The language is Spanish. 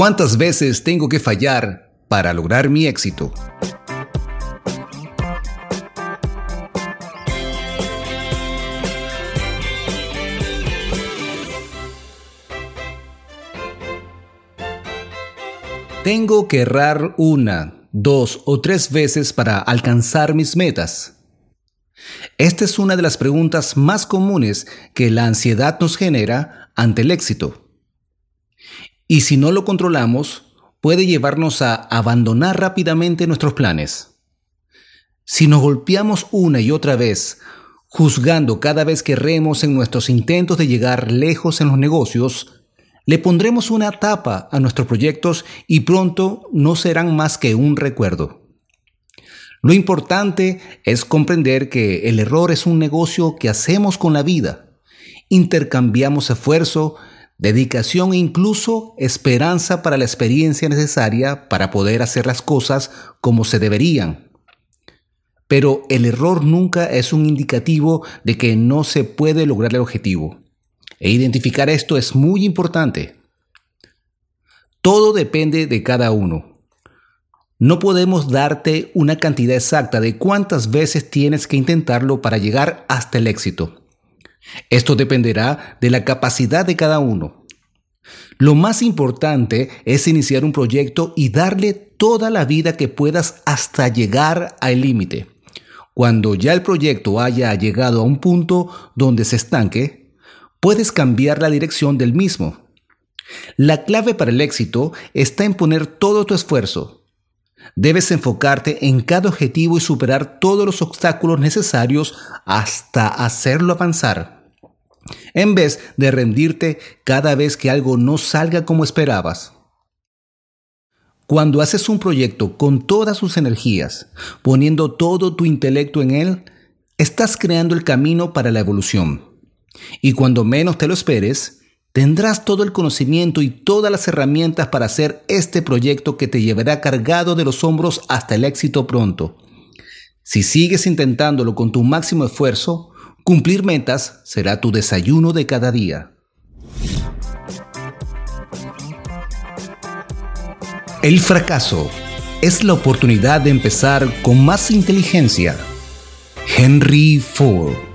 ¿Cuántas veces tengo que fallar para lograr mi éxito? Tengo que errar una, dos o tres veces para alcanzar mis metas. Esta es una de las preguntas más comunes que la ansiedad nos genera ante el éxito. Y si no lo controlamos, puede llevarnos a abandonar rápidamente nuestros planes. Si nos golpeamos una y otra vez, juzgando cada vez que remos en nuestros intentos de llegar lejos en los negocios, le pondremos una tapa a nuestros proyectos y pronto no serán más que un recuerdo. Lo importante es comprender que el error es un negocio que hacemos con la vida. Intercambiamos esfuerzo, dedicación e incluso esperanza para la experiencia necesaria para poder hacer las cosas como se deberían. Pero el error nunca es un indicativo de que no se puede lograr el objetivo. E identificar esto es muy importante. Todo depende de cada uno. No podemos darte una cantidad exacta de cuántas veces tienes que intentarlo para llegar hasta el éxito. Esto dependerá de la capacidad de cada uno. Lo más importante es iniciar un proyecto y darle toda la vida que puedas hasta llegar al límite. Cuando ya el proyecto haya llegado a un punto donde se estanque, puedes cambiar la dirección del mismo. La clave para el éxito está en poner todo tu esfuerzo, Debes enfocarte en cada objetivo y superar todos los obstáculos necesarios hasta hacerlo avanzar, en vez de rendirte cada vez que algo no salga como esperabas. Cuando haces un proyecto con todas sus energías, poniendo todo tu intelecto en él, estás creando el camino para la evolución. Y cuando menos te lo esperes, Tendrás todo el conocimiento y todas las herramientas para hacer este proyecto que te llevará cargado de los hombros hasta el éxito pronto. Si sigues intentándolo con tu máximo esfuerzo, cumplir metas será tu desayuno de cada día. El fracaso es la oportunidad de empezar con más inteligencia. Henry Ford